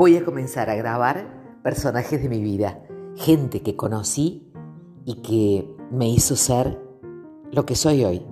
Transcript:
voy a comenzar a grabar personajes de mi vida, gente que conocí y que me hizo ser lo que soy hoy.